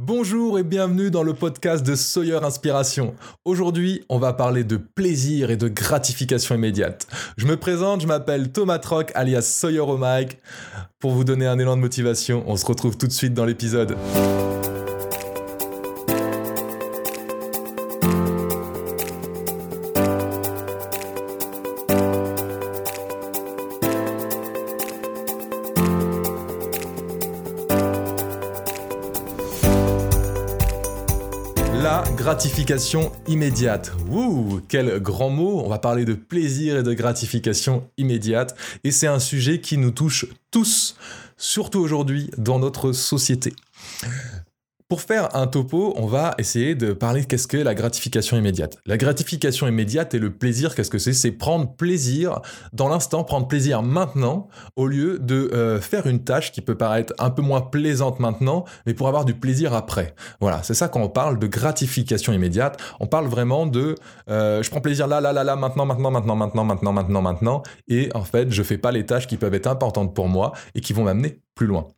Bonjour et bienvenue dans le podcast de Sawyer Inspiration. Aujourd'hui, on va parler de plaisir et de gratification immédiate. Je me présente, je m'appelle Thomas Troc alias Sawyer au Pour vous donner un élan de motivation, on se retrouve tout de suite dans l'épisode. Gratification immédiate. Wouh, quel grand mot. On va parler de plaisir et de gratification immédiate. Et c'est un sujet qui nous touche tous, surtout aujourd'hui dans notre société. Pour faire un topo, on va essayer de parler de qu'est-ce que la gratification immédiate. La gratification immédiate et le plaisir, qu'est-ce que c'est? C'est prendre plaisir dans l'instant, prendre plaisir maintenant, au lieu de euh, faire une tâche qui peut paraître un peu moins plaisante maintenant, mais pour avoir du plaisir après. Voilà, c'est ça quand on parle de gratification immédiate. On parle vraiment de euh, je prends plaisir là, là, là, là, maintenant, maintenant, maintenant, maintenant, maintenant, maintenant, maintenant, et en fait, je fais pas les tâches qui peuvent être importantes pour moi et qui vont m'amener plus loin.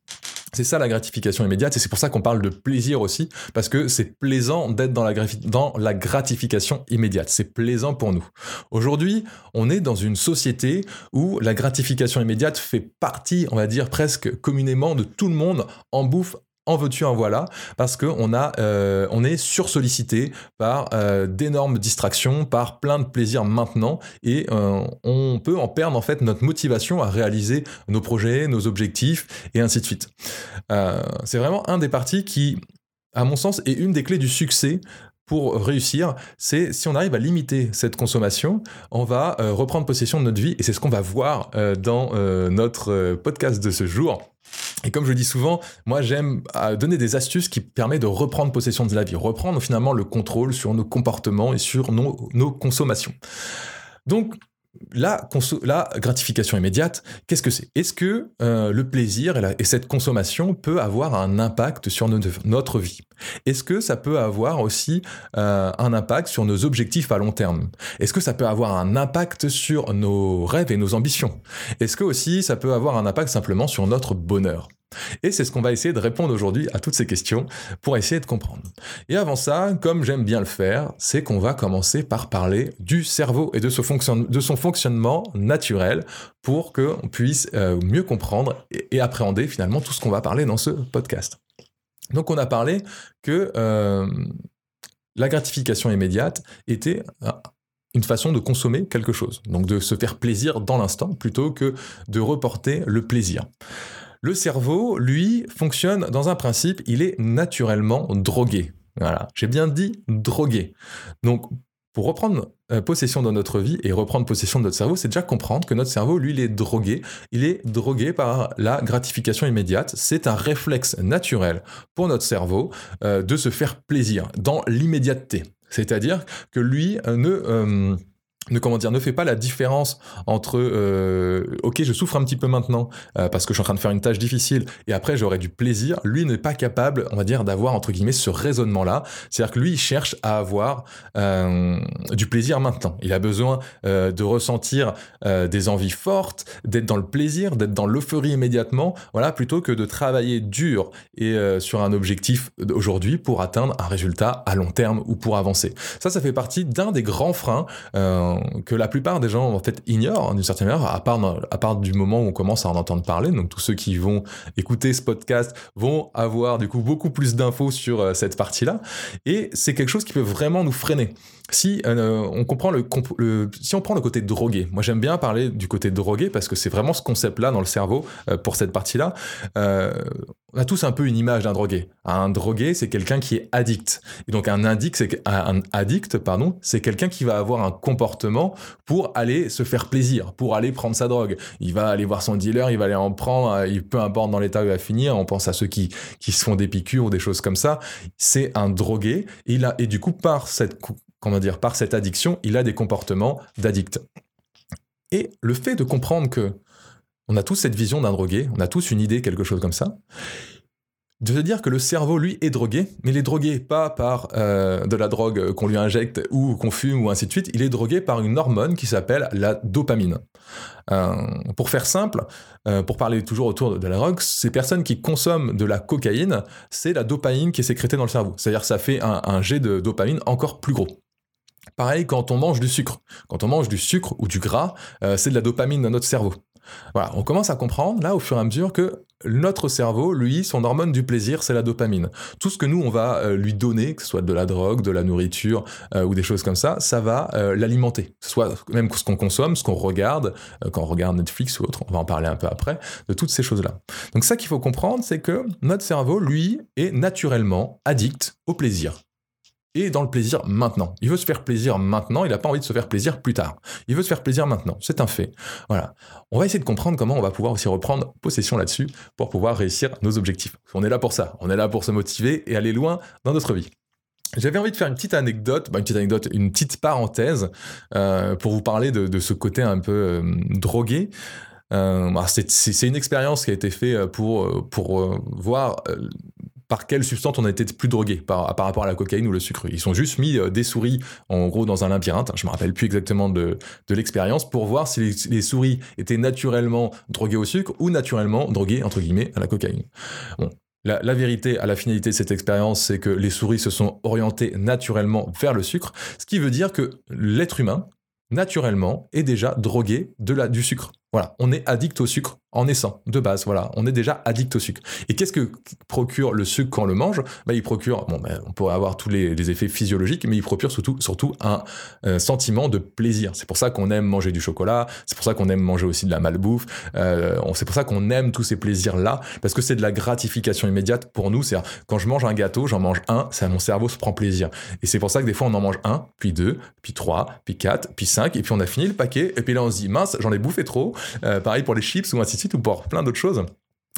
C'est ça la gratification immédiate et c'est pour ça qu'on parle de plaisir aussi, parce que c'est plaisant d'être dans la, dans la gratification immédiate. C'est plaisant pour nous. Aujourd'hui, on est dans une société où la gratification immédiate fait partie, on va dire presque communément de tout le monde en bouffe en veux-tu, en voilà, parce qu'on euh, on est sursollicité par euh, d'énormes distractions, par plein de plaisirs maintenant, et euh, on peut en perdre en fait notre motivation à réaliser nos projets, nos objectifs, et ainsi de suite. c'est vraiment un des parties qui, à mon sens, est une des clés du succès pour réussir, c'est si on arrive à limiter cette consommation, on va reprendre possession de notre vie et c'est ce qu'on va voir dans notre podcast de ce jour. Et comme je le dis souvent, moi j'aime euh, donner des astuces qui permettent de reprendre possession de la vie, reprendre finalement le contrôle sur nos comportements et sur nos, nos consommations. Donc la, gratification immédiate, qu'est-ce que c'est? Est-ce que euh, le plaisir et, cette consommation peut avoir un impact sur notre vie? Est-ce que ça peut avoir aussi euh, un impact sur nos objectifs à long terme? Est-ce que ça peut avoir un impact sur nos rêves et nos ambitions? Est-ce que aussi ça peut avoir un impact simplement sur notre bonheur? Et c'est ce qu'on va essayer de répondre aujourd'hui à toutes ces questions pour essayer de comprendre. Et avant ça, comme j'aime bien le faire, c'est qu'on va commencer par parler du cerveau et de, son fonctionnement naturel pour qu'on puisse euh, mieux comprendre et, appréhender finalement tout ce qu'on va parler dans ce podcast. Donc on a parlé que euh, la gratification immédiate était une façon de consommer quelque chose, donc de se faire plaisir dans l'instant plutôt que de reporter le plaisir. Le cerveau, lui, fonctionne dans un principe, il est naturellement drogué. Voilà, j'ai bien dit drogué. Donc, pour reprendre euh, possession de notre vie et reprendre possession de notre cerveau, c'est déjà comprendre que notre cerveau, lui, il est drogué. Il est drogué par la gratification immédiate. C'est un réflexe naturel pour notre cerveau euh, de se faire plaisir dans l'immédiateté. C'est-à-dire que lui euh, ne comment dire ne fait pas la différence entre euh, ok je souffre un petit peu maintenant euh, parce que je suis en train de faire une tâche difficile et après j'aurai du plaisir. Lui n'est pas capable on va dire d'avoir entre guillemets ce raisonnement là c'est à dire que lui il cherche à avoir euh, du plaisir maintenant. Il a besoin de ressentir des envies fortes d'être dans le plaisir d'être dans l'euphorie immédiatement voilà plutôt que de travailler dur et sur un objectif aujourd'hui pour atteindre un résultat à long terme ou pour avancer. Ça ça fait partie d'un des grands freins que la plupart des gens en fait ignorent d'une certaine manière, à part, à part du moment où on commence à en entendre parler. Donc tous ceux qui vont écouter ce podcast vont avoir du coup beaucoup plus d'infos sur euh, cette partie-là. Et c'est quelque chose qui peut vraiment nous freiner. Si euh, on comprend le, si on prend le côté drogué, moi j'aime bien parler du côté drogué parce que c'est vraiment ce concept-là dans le cerveau euh, pour cette partie-là. On a tous un peu une image d'un drogué. Un drogué, c'est quelqu'un qui est addict. Et donc un addict, c'est un addict, pardon, c'est quelqu'un qui va avoir un comportement pour aller se faire plaisir, pour aller prendre sa drogue. Il va aller voir son dealer, il va aller en prendre, euh, il, peu importe dans l'état où il va finir, on pense à ceux qui, qui se font des piqûres ou des choses comme ça. C'est un drogué, et, il a, et du coup, par cette, comment dire, par cette addiction, il a des comportements d'addict. Et le fait de comprendre que on a tous cette vision d'un drogué, on a tous une idée, quelque chose comme ça, de se dire que le cerveau, lui, est drogué, mais il est drogué pas par euh, de la drogue qu'on lui injecte ou qu'on fume ou ainsi de suite, il est drogué par une hormone qui s'appelle la dopamine. Euh, pour faire simple, euh, pour parler toujours autour de la drogue, ces personnes qui consomment de la cocaïne, c'est la dopamine qui est sécrétée dans le cerveau. C'est-à-dire ça fait un, jet de dopamine encore plus gros. Pareil quand on mange du sucre. Quand on mange du sucre ou du gras, c'est de la dopamine dans notre cerveau. On commence à comprendre là au fur et à mesure que notre cerveau, lui, son hormone du plaisir, c'est la dopamine. Tout ce que nous, on va euh, lui donner, que ce soit de la drogue, de la nourriture euh, ou des choses comme ça, ça va euh, l'alimenter. Soit même ce qu'on consomme, ce qu'on regarde, quand on regarde Netflix ou autre, on va en parler un peu après, de toutes ces choses-là. Donc ça qu'il faut comprendre, c'est que notre cerveau, lui, est naturellement addict au plaisir et dans le plaisir maintenant. Il veut se faire plaisir maintenant, il n'a pas envie de se faire plaisir plus tard. Il veut se faire plaisir maintenant, c'est un fait. Voilà. On va essayer de comprendre comment on va pouvoir aussi reprendre possession là-dessus pour pouvoir réussir nos objectifs. On est là pour ça, on est là pour se motiver et aller loin dans notre vie. J'avais envie de faire une petite anecdote, bah, une petite anecdote, une petite parenthèse euh, pour vous parler de, ce côté un peu euh, drogué. Euh, bah, c'est une expérience qui a été faite pour, pour voir par quelle substance on a été plus drogué par, par, rapport à la cocaïne ou le sucre. Ils sont juste mis euh, des souris en gros dans un labyrinthe, je me rappelle plus exactement de, de l'expérience, pour voir si les, souris étaient naturellement droguées au sucre ou naturellement droguées entre guillemets à la cocaïne. Bon. La, la vérité à la finalité de cette expérience, c'est que les souris se sont orientées naturellement vers le sucre, ce qui veut dire que l'être humain, naturellement, est déjà drogué de la, du sucre. Voilà, on est addict au sucre en naissant, de base, voilà, on est déjà addict au sucre. Et qu'est-ce que procure le sucre quand on le mange? Bah, Il procure, bon, bah, on pourrait avoir tous les, effets physiologiques, mais il procure surtout, surtout un euh, sentiment de plaisir. C'est pour ça qu'on aime manger du chocolat, c'est pour ça qu'on aime manger aussi de la malbouffe, euh, c'est pour ça qu'on aime tous ces plaisirs-là, parce que c'est de la gratification immédiate pour nous. C'est quand je mange un gâteau, j'en mange un, ça, mon cerveau se prend plaisir. Et c'est pour ça que des fois on en mange un, puis deux, puis trois, puis quatre, puis cinq, et puis on a fini le paquet, et puis là on se dit, mince, j'en ai bouffé trop. Euh, pareil pour les chips ou ainsi ou pour plein d'autres choses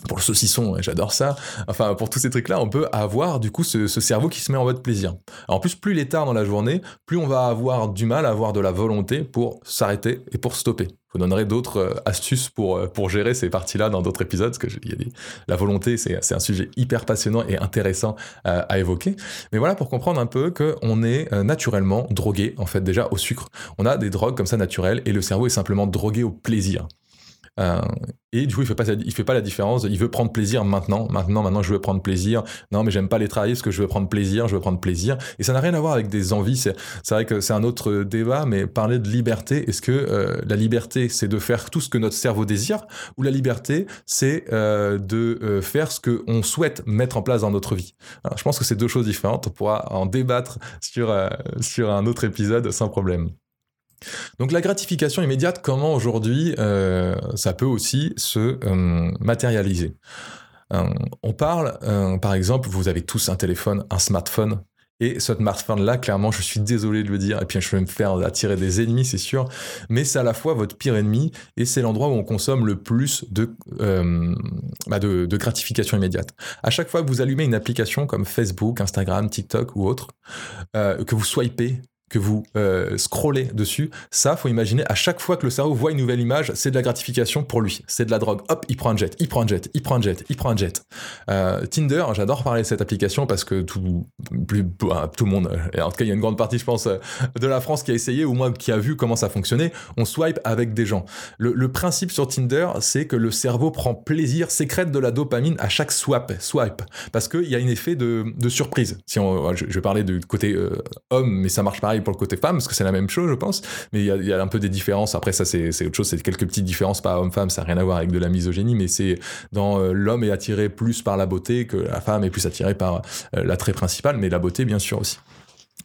pour le saucisson, j'adore ça. Enfin, pour tous ces trucs-là, on peut avoir du coup ce, cerveau qui se met en mode plaisir. en plus, plus il est tard dans la journée, plus on va avoir du mal à avoir de la volonté pour s'arrêter et pour stopper. Je vous donnerai d'autres euh, astuces pour, euh, pour gérer ces parties-là dans d'autres épisodes, parce que la volonté, c'est un sujet hyper passionnant et intéressant euh, à évoquer. Mais voilà, pour comprendre un peu qu'on est naturellement drogué, en fait, déjà au sucre. On a des drogues comme ça naturelles, et le cerveau est simplement drogué au plaisir. Euh, et du coup, il fait pas, il fait pas la différence. Il veut prendre plaisir maintenant. Maintenant, maintenant, je veux prendre plaisir. Non, mais j'aime pas les travailler parce que je veux prendre plaisir. Je veux prendre plaisir. Et ça n'a rien à voir avec des envies. C'est, vrai que c'est un autre débat. Mais parler de liberté, est-ce que euh, la liberté, c'est de faire tout ce que notre cerveau désire, ou la liberté, c'est euh, de faire ce que on souhaite mettre en place dans notre vie? Je pense que c'est deux choses différentes. On pourra en débattre sur sur un autre épisode sans problème. Donc la gratification immédiate, comment aujourd'hui euh, ça peut aussi se euh, matérialiser? Euh, On parle, par exemple, vous avez tous un téléphone, un smartphone. Et ce smartphone-là, clairement, je suis désolé de le dire, et puis je vais me faire attirer des ennemis, c'est sûr, mais c'est à la fois votre pire ennemi, et c'est l'endroit où on consomme le plus de, bah de, de, gratification immédiate. À chaque fois que vous allumez une application comme Facebook, Instagram, TikTok ou autre, que vous swipez que vous euh, scrollez dessus, ça, faut imaginer, à chaque fois que le cerveau voit une nouvelle image, c'est de la gratification pour lui. C'est de la drogue. Hop, il prend un jet, il prend un jet, il prend un jet, il prend un jet. Euh, Tinder, j'adore parler de cette application parce que tout, bah, tout le monde, et en tout cas, il y a une grande partie, je pense, de la France qui a essayé, ou moi qui a vu comment ça fonctionnait, on swipe avec des gens. Le, principe sur Tinder, c'est que le cerveau prend plaisir, sécrète de la dopamine à chaque swap, swipe, parce qu'il y a un effet de, surprise. Si on, je, vais parler du côté euh, homme, mais ça marche pareil pour le côté femme, parce que c'est la même chose, je pense. Mais il y a, un peu des différences. Après, ça, c'est autre chose. C'est quelques petites différences, pas homme-femme. Ça n'a rien à voir avec de la misogynie, mais c'est dans euh, l'homme est attiré plus par la beauté que la femme est plus attirée par euh, l'attrait principal, mais la beauté, bien sûr, aussi.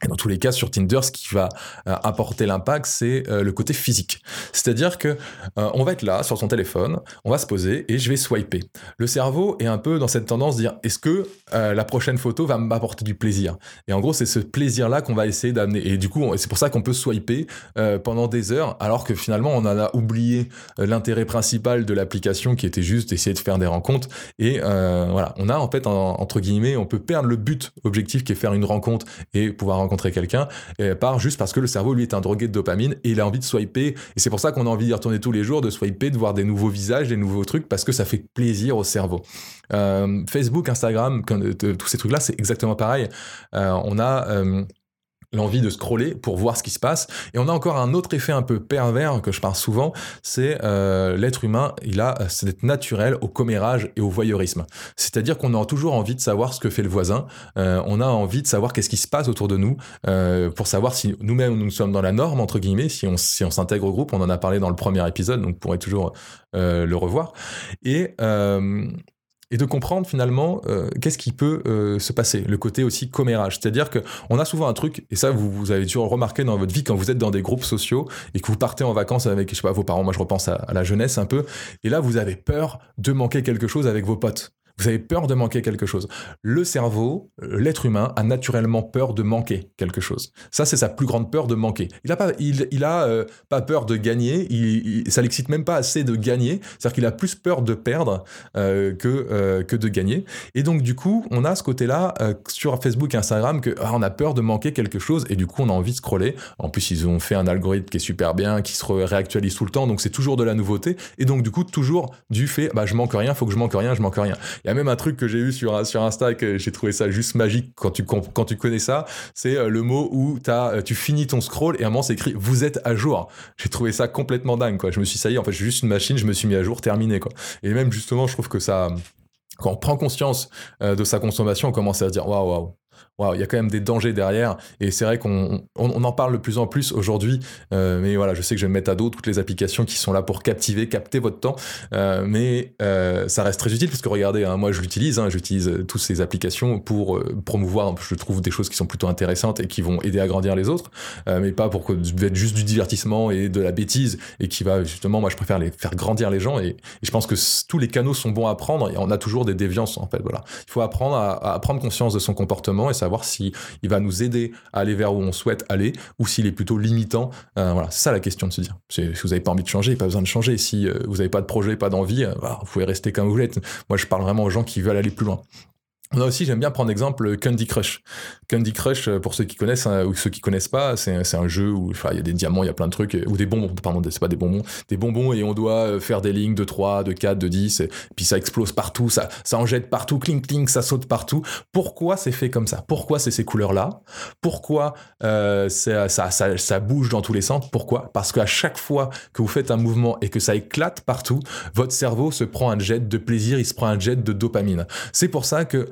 Et dans tous les cas, sur Tinder, ce qui va euh, apporter l'impact, c'est euh, le côté physique. C'est-à-dire que euh, on va être là sur son téléphone, on va se poser et je vais swiper. Le cerveau est un peu dans cette tendance de dire est-ce que la prochaine photo va m'apporter du plaisir? Et en gros, c'est ce plaisir-là qu'on va essayer d'amener. Et du coup, c'est pour ça qu'on peut swiper pendant des heures, alors que finalement, on en a oublié l'intérêt principal de l'application, qui était juste d'essayer de faire des rencontres. Et voilà, on a en fait entre guillemets, on peut perdre le but objectif qui est faire une rencontre et pouvoir rencontrer quelqu'un, part juste parce que le cerveau, lui, est un drogué de dopamine et il a envie de swiper. Et c'est pour ça qu'on a envie d'y retourner tous les jours, de swiper, de voir des nouveaux visages, des nouveaux trucs, parce que ça fait plaisir au cerveau. Euh, Facebook, Instagram, tous ces trucs-là, c'est exactement pareil. on a l'envie de scroller pour voir ce qui se passe. Et on a encore un autre effet un peu pervers que je parle souvent, c'est euh, l'être humain, il a cette naturel au commérage et au voyeurisme. C'est-à-dire qu'on a toujours envie de savoir ce que fait le voisin, euh, on a envie de savoir qu'est-ce qui se passe autour de nous, euh, pour savoir si nous-mêmes nous sommes dans la norme, entre guillemets, si on si on s'intègre au groupe, on en a parlé dans le premier épisode, donc vous pourrez toujours le revoir. Et et de comprendre finalement euh, qu'est-ce qui peut euh, se passer, le côté aussi commérage. C'est-à-dire qu'on a souvent un truc, et ça vous, avez toujours remarqué dans votre vie quand vous êtes dans des groupes sociaux et que vous partez en vacances avec, je sais pas, vos parents, moi je repense à la jeunesse un peu, et là vous avez peur de manquer quelque chose avec vos potes. Vous avez peur de manquer quelque chose. Le cerveau, l'être humain, a naturellement peur de manquer quelque chose. Ça, c'est sa plus grande peur de manquer. Il n'a pas, il, a euh, pas peur de gagner. Il, ça l'excite même pas assez de gagner. C'est-à-dire qu'il a plus peur de perdre euh, que euh, que de gagner. Et donc, du coup, on a ce côté-là sur Facebook et Instagram que ah, on a peur de manquer quelque chose et du coup, on a envie de scroller. En plus, ils ont fait un algorithme qui est super bien, qui se réactualise tout le temps, donc c'est toujours de la nouveauté. Et donc, du coup, toujours du fait, bah, je manque rien, faut que je manque rien, je manque rien. Il y a même un truc que j'ai eu sur, sur Insta que j'ai trouvé ça juste magique quand tu, quand tu connais ça. C'est euh, le mot où euh, tu finis ton scroll et à un moment c'est écrit vous êtes à jour. J'ai trouvé ça complètement dingue, quoi. Je me suis dit, ça y est, en fait, je suis juste une machine, je me suis mis à jour, terminé, quoi. Et même justement, je trouve que ça, quand on prend conscience euh, de sa consommation, on commence à se dire waouh, waouh, il y a quand même des dangers derrière. Et c'est vrai qu'on on, en parle de plus en plus aujourd'hui. Euh, mais voilà, je sais que je vais mettre à dos toutes les applications qui sont là pour captiver, capter votre temps. Euh, mais euh, ça reste très utile parce que regardez, hein, moi je l'utilise, hein, j'utilise toutes ces applications pour promouvoir, je trouve, des choses qui sont plutôt intéressantes et qui vont aider à grandir les autres. mais pas pour que être juste du divertissement et de la bêtise et qui va justement, moi je préfère les faire grandir les gens. Et, je pense que tous les canaux sont bons à prendre et on a toujours des déviances en fait. Voilà. Il faut apprendre à, à prendre conscience de son comportement et ça savoir si va nous aider à aller vers où on souhaite aller ou s'il est plutôt limitant. Euh, voilà, c'est ça la question de se dire. Si vous n'avez pas envie de changer, pas besoin de changer. Si euh, vous n'avez pas de projet, pas d'envie, euh, vous pouvez rester comme vous êtes. Moi, je parle vraiment aux gens qui veulent aller plus loin. On a aussi, j'aime bien prendre l'exemple Candy Crush. Candy Crush, euh, pour ceux qui connaissent hein, ou ceux qui connaissent pas, c'est un jeu où il y a des diamants, il y a plein de trucs, ou des bonbons, pardon, c'est pas des bonbons, des bonbons et on doit euh, faire des lignes de 3, de 4, de 10, et puis ça explose partout, ça, en jette partout, clink clink, ça saute partout. Pourquoi c'est fait comme ça? Pourquoi c'est ces couleurs-là? Pourquoi euh, ça, bouge dans tous les sens? Pourquoi? Parce qu'à chaque fois que vous faites un mouvement et que ça éclate partout, votre cerveau se prend un jet de plaisir, il se prend un jet de dopamine. C'est pour ça que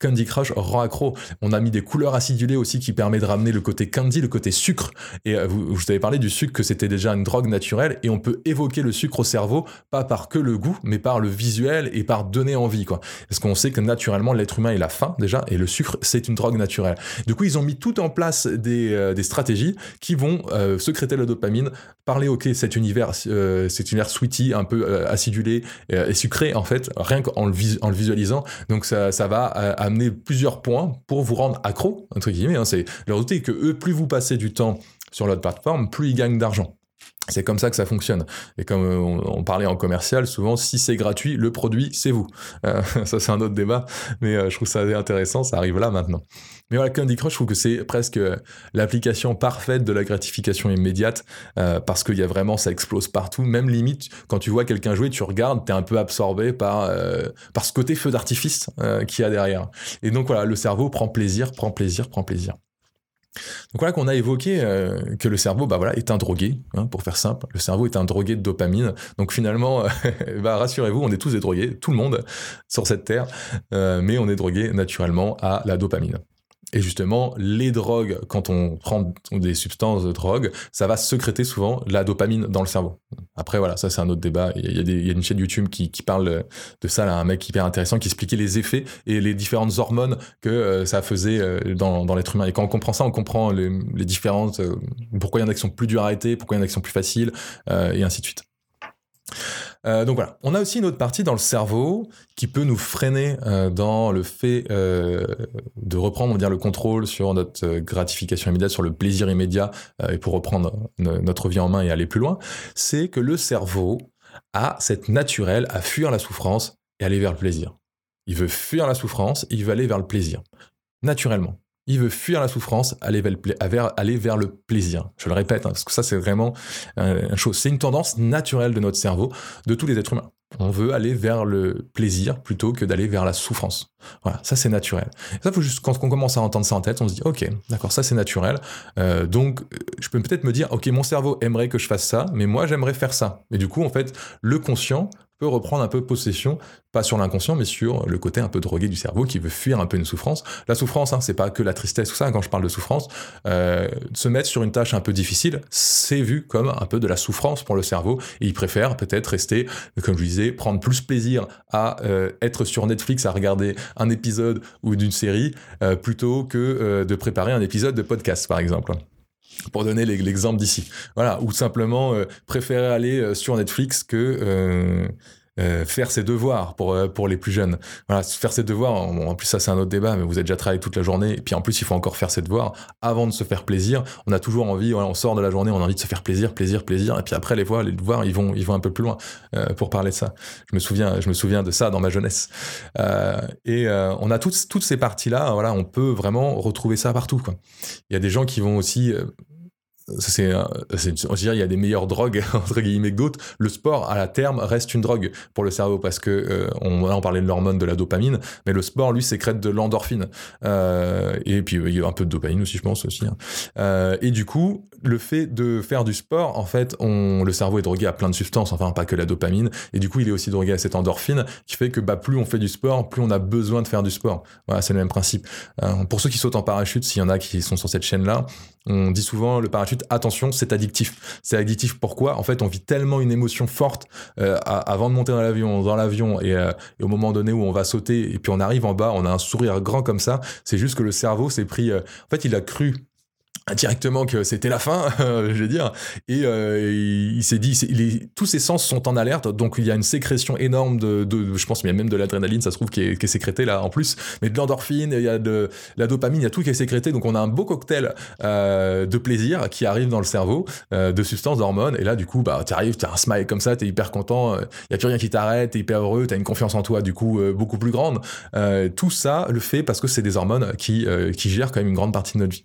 Candy Crush rend accro. On a mis des couleurs acidulées aussi qui permet de ramener le côté candy, le côté sucre. Et euh, vous, je t'avais parlé du sucre que c'était déjà une drogue naturelle et on peut évoquer le sucre au cerveau pas par que le goût, mais par le visuel et par donner envie quoi. Parce qu'on sait que naturellement l'être humain il a faim déjà et le sucre c'est une drogue naturelle. Du coup ils ont mis tout en place des, euh, des stratégies qui vont euh, secréter la dopamine, parler ok cet univers cet univers sweetie un peu acidulé et sucré en fait rien qu'en le, en le visualisant. Donc ça, ça va amener plusieurs points pour vous rendre accro, entre guillemets. Hein. c'est leur douter que eux, plus vous passez du temps sur l'autre plateforme, plus ils gagnent d'argent. C'est comme ça que ça fonctionne. Et comme euh, on, parlait en commercial, souvent, si c'est gratuit, le produit, c'est vous. Euh, ça, c'est un autre débat, mais euh, je trouve ça intéressant, ça arrive là maintenant. Mais voilà, Candy Crush, je trouve que c'est presque l'application parfaite de la gratification immédiate, parce qu'il y a vraiment, ça explose partout. Même limite, quand tu vois quelqu'un jouer, tu regardes, tu es un peu absorbé par, par ce côté feu d'artifice qu'il y a derrière. Et donc voilà, le cerveau prend plaisir, prend plaisir, prend plaisir. Donc voilà qu'on a évoqué euh, que le cerveau, bah voilà, est un drogué, hein, pour faire simple. Le cerveau est un drogué de dopamine. Donc finalement, bah, rassurez-vous, on est tous des drogués, tout le monde sur cette terre, euh, mais on est drogué naturellement à la dopamine. Et justement, les drogues, quand on prend des substances de drogue, ça va sécréter souvent la dopamine dans le cerveau. Après, voilà, ça c'est un autre débat. Il y, a une chaîne YouTube qui, parle de ça, là, un mec hyper intéressant qui expliquait les effets et les différentes hormones que euh, ça faisait euh, dans, l'être humain. Et quand on comprend ça, on comprend les, différentes, euh, pourquoi il y en a qui sont plus durs à arrêter, pourquoi il y en a qui sont plus faciles, et ainsi de suite. Euh, donc voilà, on a aussi une autre partie dans le cerveau qui peut nous freiner euh, dans le fait euh, de reprendre, on dire, le contrôle sur notre gratification immédiate, sur le plaisir immédiat, et pour reprendre notre vie en main et aller plus loin. C'est que le cerveau a cette naturelle à fuir la souffrance et aller vers le plaisir. Il veut fuir la souffrance, il veut aller vers le plaisir, naturellement il veut fuir la souffrance, aller vers, le plaisir. Je le répète, hein, parce que ça c'est vraiment euh, une chose. C'est une tendance naturelle de notre cerveau, de tous les êtres humains. On veut aller vers le plaisir plutôt que d'aller vers la souffrance. Voilà, ça c'est naturel. ça, faut juste quand on commence à entendre ça en tête, on se dit ok, d'accord, ça c'est naturel. Euh, donc je peux peut-être me dire ok, mon cerveau aimerait que je fasse ça, mais moi j'aimerais faire ça. Et du coup, en fait, le conscient peut reprendre un peu possession, pas sur l'inconscient, mais sur le côté un peu drogué du cerveau qui veut fuir un peu une souffrance. La souffrance, hein, c'est pas que la tristesse ou ça. Quand je parle de souffrance, euh, se mettre sur une tâche un peu difficile, c'est vu comme un peu de la souffrance pour le cerveau. Et il préfère peut-être rester, comme je disais, prendre plus plaisir à euh, être sur Netflix à regarder un épisode ou d'une série euh, plutôt que de préparer un épisode de podcast, par exemple pour donner l'exemple d'ici. Voilà, ou simplement euh, préférer aller euh, sur Netflix que euh, faire ses devoirs pour pour les plus jeunes. Voilà, faire ses devoirs. en plus, ça c'est un autre débat, mais vous avez déjà travaillé toute la journée, et puis en plus, il faut encore faire ses devoirs avant de se faire plaisir. On a toujours envie, on sort de la journée, on a envie de se faire plaisir, plaisir, plaisir, et puis après les voix, les devoirs, ils vont ils vont un peu plus loin pour parler de ça. Je me souviens, je me souviens de ça dans ma jeunesse. et on a toutes toutes ces parties là. Voilà, on peut vraiment retrouver ça partout. Il y a des gens qui vont aussi c'est, il y a des meilleures drogues entre guillemets que d'autres. Le sport, à la terme, reste une drogue pour le cerveau parce que euh, on, là on parlait de l'hormone de la dopamine, mais le sport lui sécrète de l'endorphine euh, et puis il y a un peu de dopamine aussi, je pense aussi. Hein. Euh, et du coup, le fait de faire du sport, en fait, on, le cerveau est drogué à plein de substances, enfin pas que la dopamine, et du coup il est aussi drogué à cette endorphine qui fait que bah plus on fait du sport, plus on a besoin de faire du sport. Voilà, c'est le même principe. pour ceux qui sautent en parachute, s'il y en a qui sont sur cette chaîne là, on dit souvent le parachute, attention, c'est addictif. C'est addictif pourquoi? En fait, on vit tellement une émotion forte euh, avant de monter dans l'avion, dans l'avion, euh, et, au moment donné où on va sauter, et puis on arrive en bas, on a un sourire grand comme ça. C'est juste que le cerveau s'est pris. Euh, en fait, il a cru directement que c'était la fin, je vais dire, et euh, il, s'est dit, tous ses sens sont en alerte, donc il y a une sécrétion énorme de, je pense, a même de l'adrénaline, ça se trouve, qui est, qui est sécrétée là en plus, mais de l'endorphine, il y a de la dopamine, il y a tout qui est sécrété, donc on a un beau cocktail euh, de plaisir qui arrive dans le cerveau, euh, de substances, d'hormones, et là du coup, bah, tu arrives, tu as un smile comme ça, tu es hyper content, il y a plus rien qui t'arrête, tu es hyper heureux, tu as une confiance en toi du coup beaucoup plus grande. tout ça le fait parce que c'est des hormones qui, qui gèrent quand même une grande partie de notre vie.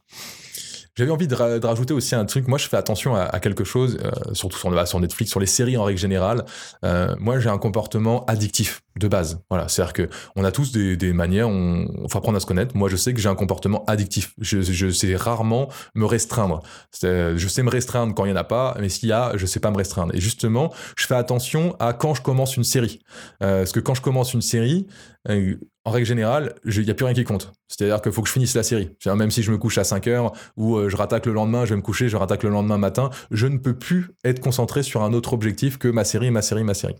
J'avais envie de, rajouter aussi un truc. Moi, je fais attention à, quelque chose, euh, surtout sur, Netflix, sur les séries en règle générale. Euh, moi, j'ai un comportement addictif de base. Voilà, c'est-à-dire que on a tous des, manières. On, faut apprendre à se connaître. Moi, je sais que j'ai un comportement addictif. Je, sais rarement me restreindre. Je sais me restreindre quand il y en a pas, mais s'il y a, je sais pas me restreindre. Et justement, je fais attention à quand je commence une série. Euh, parce que quand je commence une série, euh, en règle générale, il n'y a plus rien qui compte. C'est-à-dire qu'il faut que je finisse la série. Même si je me couche à 5 heures ou euh, je rattaque le lendemain, je vais me coucher, je rattaque le lendemain matin, je ne peux plus être concentré sur un autre objectif que ma série, ma série, ma série.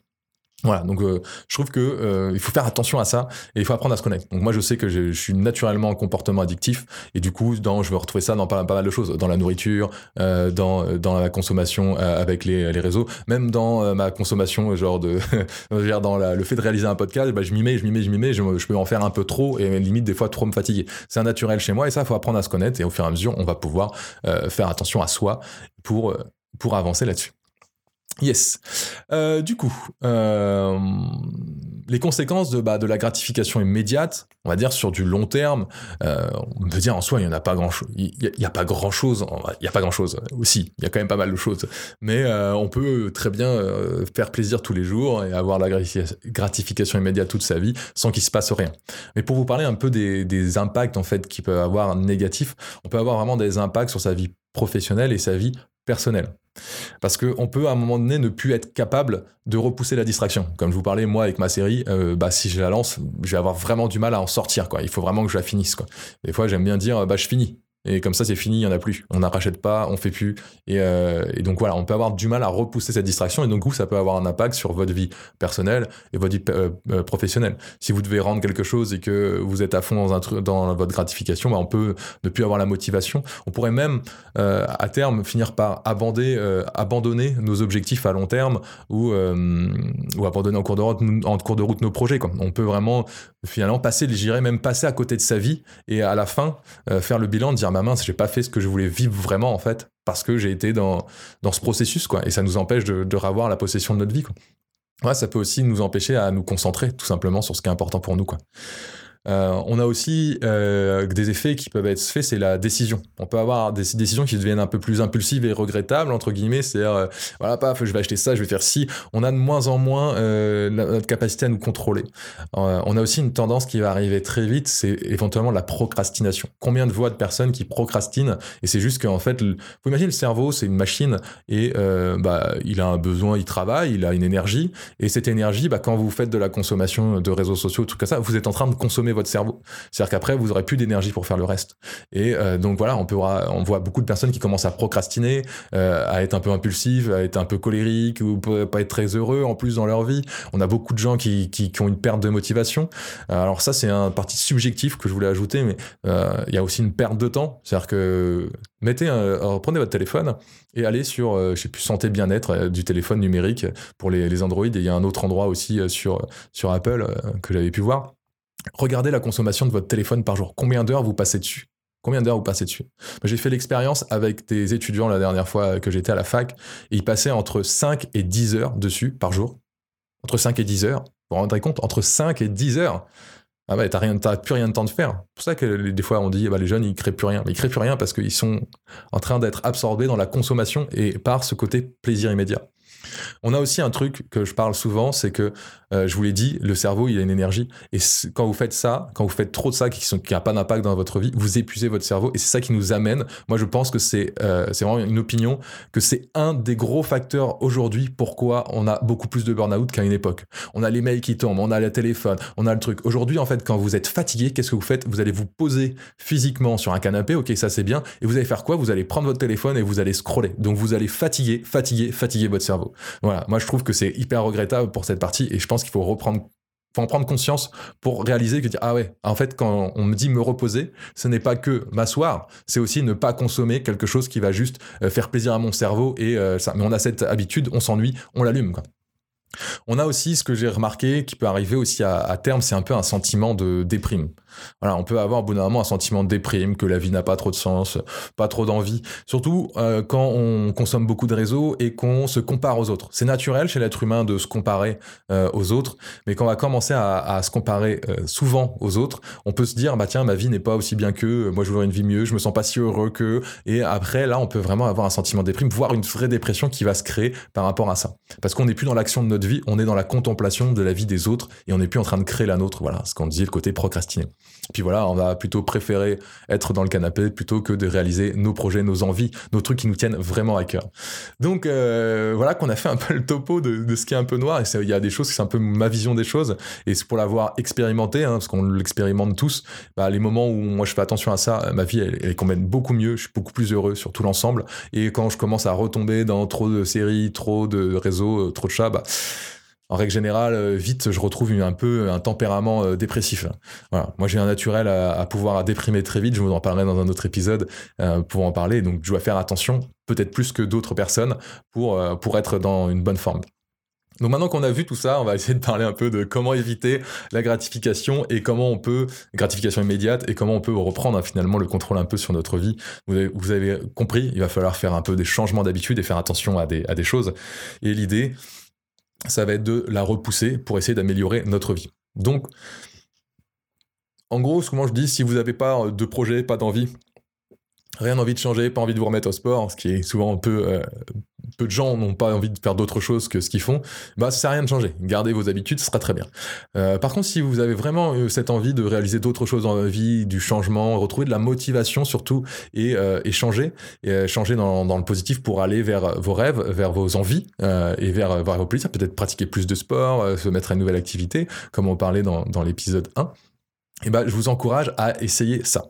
Voilà, donc euh, je trouve que euh, il faut faire attention à ça et il faut apprendre à se connaître. Donc moi je sais que je, suis naturellement en comportement addictif et du coup dans, je vais retrouver ça dans pas, mal de choses, dans la nourriture, euh, dans, dans la consommation avec les, les réseaux, même dans ma consommation genre de, dans le fait de réaliser un podcast, bah, je m'y mets, je m'y mets, je m'y mets, je, je, peux en faire un peu trop et limite des fois trop me fatiguer. C'est un naturel chez moi et ça il faut apprendre à se connaître et au fur et à mesure on va pouvoir faire attention à soi pour pour avancer là-dessus. Yes. Euh, du coup, euh, les conséquences de, bah, de la gratification immédiate, on va dire sur du long terme, euh, on peut dire en soi, il n'y en a pas grand-chose. Il n'y a, pas grand-chose. Il n'y a pas grand-chose. Aussi, il y a quand même pas mal de choses. Mais on peut très bien faire plaisir tous les jours et avoir la gratification immédiate toute sa vie sans qu'il se passe rien. Mais pour vous parler un peu des, des impacts en fait qui peuvent avoir négatifs, on peut avoir vraiment des impacts sur sa vie professionnelle et sa vie personnelle. Parce qu'on peut à un moment donné ne plus être capable de repousser la distraction. Comme je vous parlais, moi avec ma série, euh, bah, si je la lance, je vais avoir vraiment du mal à en sortir. Quoi. Il faut vraiment que je la finisse. Quoi. Des fois, j'aime bien dire, bah, je finis et comme ça c'est fini, il n'y en a plus. On n'en rachète pas, on fait plus. Euh, et, donc voilà, on peut avoir du mal à repousser cette distraction et donc coup ça peut avoir un impact sur votre vie personnelle et votre vie euh, euh, professionnelle. Si vous devez rendre quelque chose et que vous êtes à fond dans, votre gratification, bah, on peut ne plus avoir la motivation. On pourrait même à terme finir par abandonner, nos objectifs à long terme ou, abandonner en cours de route, nos projets. On peut vraiment finalement passer, j'irais même passer à côté de sa vie et à la fin faire le bilan de dire ma mince, j'ai pas fait ce que je voulais vivre vraiment en fait, parce que j'ai été dans, dans ce processus, quoi. Et ça nous empêche de, de revoir la possession de notre vie, quoi. Ça peut aussi nous empêcher à nous concentrer tout simplement sur ce qui est important pour nous, quoi. Euh, on a aussi euh, des effets qui peuvent être faits, c'est la décision. On peut avoir des décisions qui deviennent un peu plus impulsives et regrettables, entre guillemets, c'est-à-dire, euh, voilà, paf, je vais acheter ça, je vais faire ci. On a de moins en moins notre capacité à nous contrôler. on a aussi une tendance qui va arriver très vite, c'est éventuellement la procrastination. Combien de voix de personnes qui procrastinent Et c'est juste qu'en fait, vous imaginez le cerveau, c'est une machine et bah, il a un besoin, il travaille, il a une énergie, et cette énergie, bah, quand vous faites de la consommation de réseaux sociaux, tout comme ça, vous êtes en train de consommer votre cerveau. C'est-à-dire qu'après, vous aurez plus d'énergie pour faire le reste. Et euh, donc voilà, on, peut, voit beaucoup de personnes qui commencent à procrastiner, euh, à être un peu impulsives, à être un peu colériques ou pas être très heureux en plus dans leur vie. On a beaucoup de gens qui, ont une perte de motivation. Euh, alors ça, c'est un parti subjectif que je voulais ajouter, mais il y a aussi une perte de temps. C'est-à-dire que prenez votre téléphone et allez sur, je sais plus, santé bien-être du téléphone numérique pour les, les Android. Et il y a un autre endroit aussi sur, sur Apple que j'avais pu voir. Regardez la consommation de votre téléphone par jour. Combien d'heures vous passez dessus? Combien d'heures vous passez dessus? J'ai fait l'expérience avec des étudiants la dernière fois que j'étais à la fac, ils passaient entre 5 et 10 heures dessus par jour. Entre 5 et 10 heures. Vous vous rendrez compte? Entre 5 et 10 heures ah rien, plus rien de temps de faire. C'est pour ça que des fois on dit, bah, les jeunes ils créent plus rien. Mais ils créent plus rien parce qu'ils sont en train d'être absorbés dans la consommation et par ce côté plaisir immédiat. On a aussi un truc que je parle souvent, c'est que, euh, je vous l'ai dit, le cerveau, il a une énergie. Et quand vous faites ça, quand vous faites trop de ça qui n'a pas d'impact dans votre vie, vous épuisez votre cerveau. Et c'est ça qui nous amène. Moi, je pense que c'est euh, vraiment une opinion, que c'est un des gros facteurs aujourd'hui pourquoi on a beaucoup plus de burn-out qu'à une époque. On a les mails qui tombent, on a le téléphone, on a le truc. Aujourd'hui, en fait, quand vous êtes fatigué, qu'est-ce que vous faites? Vous allez vous poser physiquement sur un canapé, ok, ça c'est bien. Et vous allez faire quoi? Vous allez prendre votre téléphone et vous allez scroller. Donc vous allez fatiguer, fatiguer, fatiguer votre cerveau. Voilà, moi je trouve que c'est hyper regrettable pour cette partie et je pense qu'il faut reprendre faut en prendre conscience pour réaliser que ah ouais en fait quand on me dit me reposer ce n'est pas que m'asseoir c'est aussi ne pas consommer quelque chose qui va juste euh, faire plaisir à mon cerveau et euh, ça mais on a cette habitude on s'ennuie on l'allume on a aussi ce que j'ai remarqué qui peut arriver aussi à, terme, c'est un peu un sentiment de déprime. Voilà, on peut avoir au bout d'un moment un sentiment de déprime, que la vie n'a pas trop de sens, pas trop d'envie. Surtout euh, quand on consomme beaucoup de réseaux et qu'on se compare aux autres. C'est naturel chez l'être humain de se comparer euh, aux autres, mais quand on va commencer à, se comparer euh, souvent aux autres, on peut se dire bah tiens ma vie n'est pas aussi bien que, moi je voudrais une vie mieux, je me sens pas si heureux que, et après là on peut vraiment avoir un sentiment de déprime, voire une vraie dépression qui va se créer par rapport à ça, parce qu'on n'est plus dans l'action de notre vie, on est dans la contemplation de la vie des autres et on n'est plus en train de créer la nôtre. Voilà, ce qu'on disait le côté procrastiner. Puis voilà, on va plutôt préférer être dans le canapé plutôt que de réaliser nos projets, nos envies, nos trucs qui nous tiennent vraiment à cœur. Donc euh, voilà qu'on a fait un peu le topo de, ce qui est un peu noir et il y a des choses sont un peu ma vision des choses et c'est pour l'avoir expérimenté, hein, parce qu'on l'expérimente tous. Bah, les moments où moi je fais attention à ça, ma vie elle, elle même beaucoup mieux, je suis beaucoup plus heureux sur tout l'ensemble. Et quand je commence à retomber dans trop de séries, trop de réseaux, euh, trop de chats, bah, en règle générale, euh, vite, je retrouve un peu un tempérament euh, dépressif. Voilà. Moi, j'ai un naturel à, pouvoir déprimer très vite. Je vous en parlerai dans un autre épisode euh, pour en parler. Donc, je dois faire attention, peut-être plus que d'autres personnes, pour, pour être dans une bonne forme. Donc maintenant qu'on a vu tout ça, on va essayer de parler un peu de comment éviter la gratification et comment on peut, gratification immédiate, et comment on peut reprendre hein, finalement le contrôle un peu sur notre vie. Vous avez, compris, il va falloir faire un peu des changements d'habitude et faire attention à des, à des choses. Et l'idée, ça va être de la repousser pour essayer d'améliorer notre vie. Donc, en gros, ce que moi je dis, si vous n'avez pas de projet, pas d'envie, rien envie de changer, pas envie de vous remettre au sport, ce qui est souvent un peu euh, peu de gens n'ont pas envie de faire d'autre chose que ce qu'ils font, bah ça sert à rien de changer. Gardez vos habitudes, ce sera très bien. Euh, par contre, si vous avez vraiment euh, cette envie de réaliser d'autres choses dans la vie, du changement, retrouver de la motivation surtout et, changer, et changer dans, le positif pour aller vers vos rêves, vers vos envies et vers, vers vos plaisirs, peut-être pratiquer plus de sport, se mettre à une nouvelle activité, comme on parlait dans, dans l'épisode 1 eh ben, je vous encourage à essayer ça.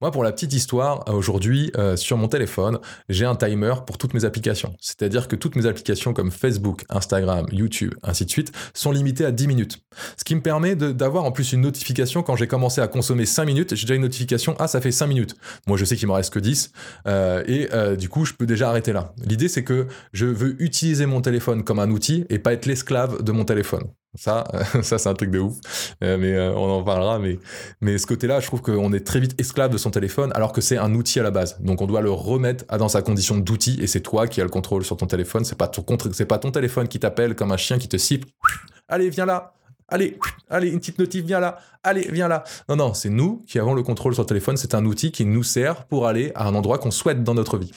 Moi, pour la petite histoire, aujourd'hui, euh, sur mon téléphone, j'ai un timer pour toutes mes applications. C'est-à-dire que toutes mes applications comme Facebook, Instagram, YouTube, ainsi de suite, sont limitées à 10 minutes. Ce qui me permet d'avoir en plus une notification quand j'ai commencé à consommer 5 minutes, j'ai déjà une notification, ah, ça fait 5 minutes. Moi, je sais qu'il me reste que 10, euh, et euh, du coup, je peux déjà arrêter là. L'idée, c'est que je veux utiliser mon téléphone comme un outil et pas être l'esclave de mon téléphone. Ça, ça c'est un truc de ouf, euh, mais euh, on en parlera. Mais, mais ce côté-là, je trouve qu'on est très vite esclave de son téléphone, alors que c'est un outil à la base. Donc on doit le remettre dans sa condition d'outil, et c'est toi qui as le contrôle sur ton téléphone. C'est pas ton, pas ton téléphone qui t'appelle comme un chien qui te siffle. Allez, viens là. allez, allez, une petite notif, viens là, allez, viens là. Non, non, c'est nous qui avons le contrôle sur le téléphone. C'est un outil qui nous sert pour aller à un endroit qu'on souhaite dans notre vie.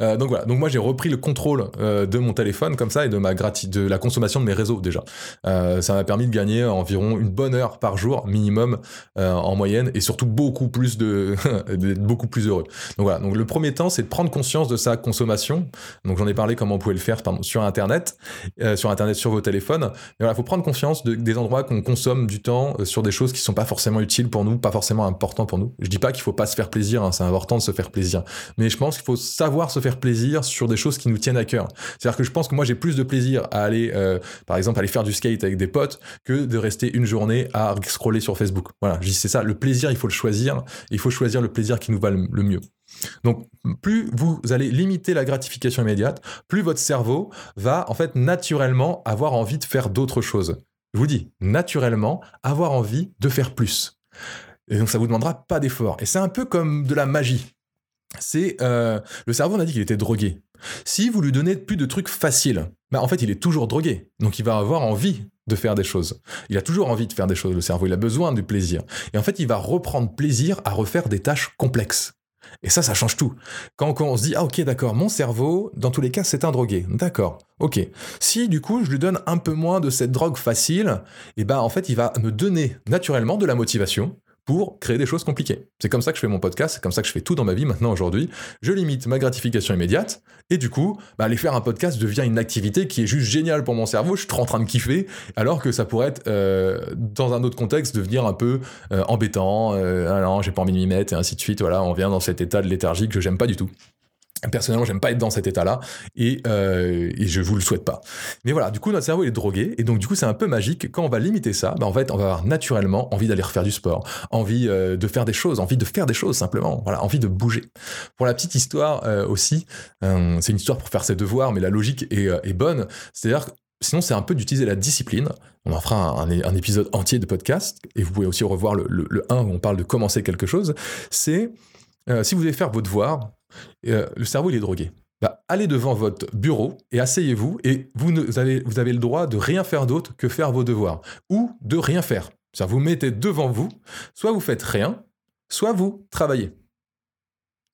Euh, donc voilà, donc moi j'ai repris le contrôle euh, de mon téléphone comme ça et de ma de la consommation de mes réseaux déjà. Euh, ça m'a permis de gagner environ une bonne heure par jour minimum en moyenne et surtout beaucoup plus de beaucoup plus heureux. Donc voilà, donc le premier temps c'est de prendre conscience de sa consommation. Donc j'en ai parlé comment on pouvait le faire sur internet, sur internet sur vos téléphones. Mais voilà, faut prendre conscience de, des endroits qu'on consomme du temps sur des choses qui sont pas forcément utiles pour nous, pas forcément importants pour nous. Je dis pas qu'il faut pas se faire plaisir, hein, c'est important de se faire plaisir, mais je pense qu'il faut savoir se faire plaisir sur des choses qui nous tiennent à cœur. C'est-à-dire que je pense que moi j'ai plus de plaisir à aller, euh, par exemple, aller faire du skate avec des potes que de rester une journée à scroller sur Facebook. Voilà, c'est ça, le plaisir, il faut le choisir. Il faut choisir le plaisir qui nous va le, mieux. Donc, plus vous allez limiter la gratification immédiate, plus votre cerveau va en fait naturellement avoir envie de faire d'autres choses. Je vous dis, naturellement, avoir envie de faire plus. Et donc, ça vous demandera pas d'effort. Et c'est un peu comme de la magie c'est euh, le cerveau on a dit qu'il était drogué. Si vous lui donnez plus de trucs faciles, bah en fait il est toujours drogué, donc il va avoir envie de faire des choses. Il a toujours envie de faire des choses, le cerveau, il a besoin du plaisir. Et en fait il va reprendre plaisir à refaire des tâches complexes. Et ça, ça change tout. Quand, on se dit, ah ok, d'accord, mon cerveau, dans tous les cas, c'est un drogué. D'accord, ok. Si du coup, je lui donne un peu moins de cette drogue facile, et eh ben en fait, il va me donner naturellement de la motivation pour créer des choses compliquées. C'est comme ça que je fais mon podcast, c'est comme ça que je fais tout dans ma vie maintenant aujourd'hui. Je limite ma gratification immédiate et du coup, bah, aller faire un podcast devient une activité qui est juste géniale pour mon cerveau. Je suis en train de kiffer, alors que ça pourrait être euh, dans un autre contexte devenir un peu euh, embêtant. Euh, ah non, j'ai pas envie de m'y mettre et ainsi de suite. Voilà, on vient dans cet état de léthargie que j'aime pas du tout. Personnellement, j'aime pas être dans cet état-là et, euh, et je vous le souhaite pas. Mais voilà, du coup, notre cerveau est drogué et donc du coup, c'est un peu magique. Quand on va limiter ça, bah, en fait, on va avoir naturellement envie d'aller refaire du sport, envie euh, de faire des choses, envie de faire des choses simplement. Voilà, envie de bouger. Pour la petite histoire euh, aussi, euh, c'est une histoire pour faire ses devoirs, mais la logique est, bonne. C'est-à-dire Sinon, c'est un peu d'utiliser la discipline. On en fera un, épisode entier de podcast, et vous pouvez aussi revoir le, le, le 1 où on parle de commencer quelque chose. C'est si vous devez faire vos devoirs, euh, le cerveau il est drogué. Bah, allez devant votre bureau et asseyez-vous et vous, avez, vous avez le droit de rien faire d'autre que faire vos devoirs ou de rien faire. C'est-à-dire vous mettez devant vous, soit vous faites rien, soit vous travaillez.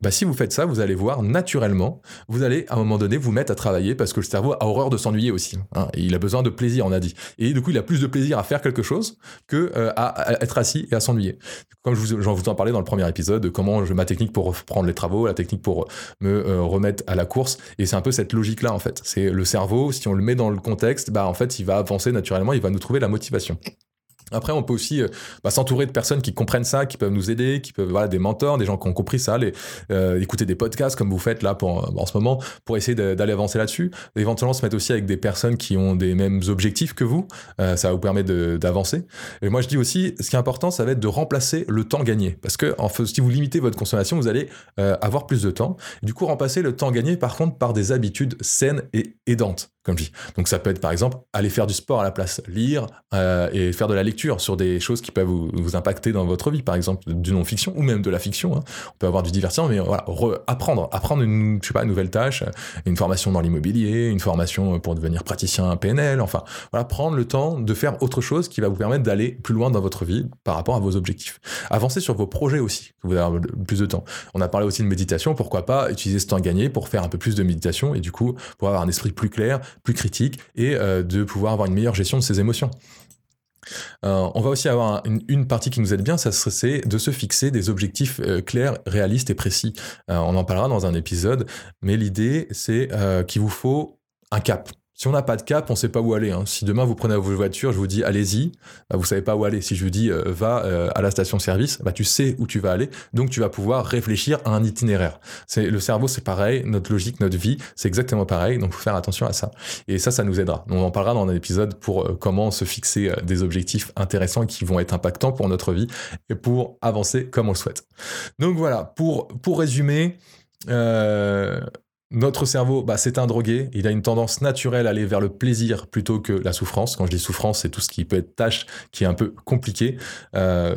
Bah, si vous faites ça, vous allez voir naturellement, vous allez à un moment donné vous mettre à travailler parce que le cerveau a horreur de s'ennuyer aussi. Hein, il a besoin de plaisir, on a dit. Et du coup, il a plus de plaisir à faire quelque chose que euh, à, être assis et à s'ennuyer. Comme je vous, vous en parlais dans le premier épisode, de comment ma technique pour reprendre les travaux, la technique pour me euh, remettre à la course. Et c'est un peu cette logique-là en fait. C'est le cerveau, si on le met dans le contexte, bah en fait, il va avancer naturellement, il va nous trouver la motivation. Après, on peut aussi euh, bah, s'entourer de personnes qui comprennent ça, qui peuvent nous aider, qui peuvent voilà des mentors, des gens qui ont compris ça, les, euh, écouter des podcasts comme vous faites là en ce moment pour essayer d'aller avancer là-dessus. Éventuellement, se mettre aussi avec des personnes qui ont des mêmes objectifs que vous, euh, ça vous permettre d'avancer. Et moi, je dis aussi, ce qui est important, ça va être de remplacer le temps gagné, parce que si vous limitez votre consommation, vous allez avoir plus de temps. du coup, remplacer le temps gagné, par contre, par des habitudes saines et aidantes comme je dis. Donc ça peut être par exemple aller faire du sport à la place, lire euh, et faire de la lecture sur des choses qui peuvent vous, impacter dans votre vie, par exemple du non-fiction ou même de la fiction. Hein. On peut avoir du divertissement, mais voilà, apprendre, apprendre une, je sais pas, une nouvelle tâche, une formation dans l'immobilier, une formation pour devenir praticien PNL, enfin voilà, prendre le temps de faire autre chose qui va vous permettre d'aller plus loin dans votre vie par rapport à vos objectifs. Avancer sur vos projets aussi, que vous avez plus de temps. On a parlé aussi de méditation, pourquoi pas utiliser ce temps gagné pour faire un peu plus de méditation et du coup pour avoir un esprit plus clair, plus critique et euh, de pouvoir avoir une meilleure gestion de ses émotions. Euh, on va aussi avoir une, partie qui nous aide bien, ça c'est de se fixer des objectifs euh, clairs, réalistes et précis. on en parlera dans un épisode, mais l'idée c'est qu'il vous faut un cap. Si on n'a pas de cap, on ne sait pas où aller. Hein. Si demain vous prenez vos voitures, je vous dis allez-y, bah, vous savez pas où aller. Si je vous dis euh, va euh, à la station-service, bah, tu sais où tu vas aller, donc tu vas pouvoir réfléchir à un itinéraire. C'est le cerveau, c'est pareil, notre logique, notre vie, c'est exactement pareil. Donc faut faire attention à ça. Et ça, ça nous aidera. On en parlera dans un épisode pour euh, comment se fixer des objectifs intéressants qui vont être impactants pour notre vie et pour avancer comme on le souhaite. Donc voilà, pour pour résumer. Euh, notre cerveau, bah, c'est un drogué. Il a une tendance naturelle à aller vers le plaisir plutôt que la souffrance. Quand je dis souffrance, c'est tout ce qui peut être tâche qui est un peu compliqué. Euh,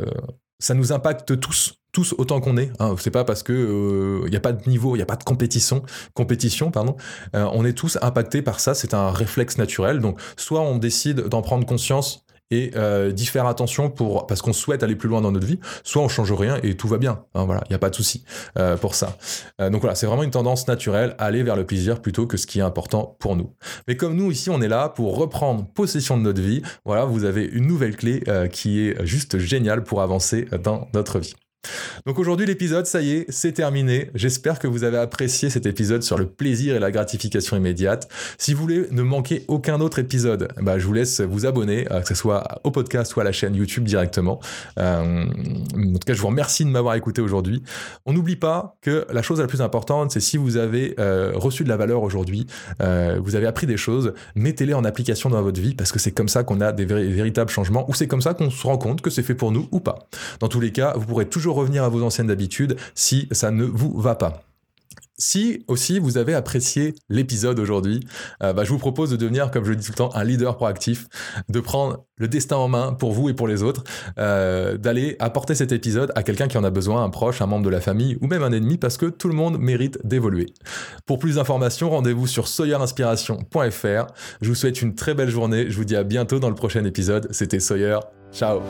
ça nous impacte tous, tous autant qu'on est. Hein. C'est pas parce que il euh, n'y a pas de niveau, il n'y a pas de compétition, compétition pardon. Euh, on est tous impactés par ça. C'est un réflexe naturel. Donc, soit on décide d'en prendre conscience et euh, d'y faire attention pour parce qu'on souhaite aller plus loin dans notre vie, soit on change rien et tout va bien. Hein, voilà, il n'y a pas de souci euh, pour ça. Euh, donc voilà, c'est vraiment une tendance naturelle, aller vers le plaisir plutôt que ce qui est important pour nous. Mais comme nous ici, on est là pour reprendre possession de notre vie. Voilà, vous avez une nouvelle clé qui est juste géniale pour avancer dans notre vie. Donc aujourd'hui l'épisode, ça y est, c'est terminé. J'espère que vous avez apprécié cet épisode sur le plaisir et la gratification immédiate. Si vous voulez ne manquer aucun autre épisode, bah, je vous laisse vous abonner, euh, que ce soit au podcast ou à la chaîne YouTube directement. Euh, en tout cas, je vous remercie de m'avoir écouté aujourd'hui. On n'oublie pas que la chose la plus importante, c'est si vous avez euh, reçu de la valeur aujourd'hui, vous avez appris des choses, mettez-les en application dans votre vie parce que c'est comme ça qu'on a des véritables changements ou c'est comme ça qu'on se rend compte que c'est fait pour nous ou pas. Dans tous les cas, vous pourrez revenir à vos anciennes habitudes si ça ne vous va pas. Si aussi vous avez apprécié l'épisode aujourd'hui, euh, bah, je vous propose de devenir, comme je le dis tout le temps, un leader proactif, de prendre le destin en main pour vous et pour les autres, euh, d'aller apporter cet épisode à quelqu'un qui en a besoin, un proche, un membre de la famille ou même un ennemi, parce que tout le monde mérite d'évoluer. Pour plus d'informations, rendez-vous sur sawyerinspiration.fr. Je vous souhaite une très belle journée. Je vous dis à bientôt dans le prochain épisode. C'était Sawyer. Ciao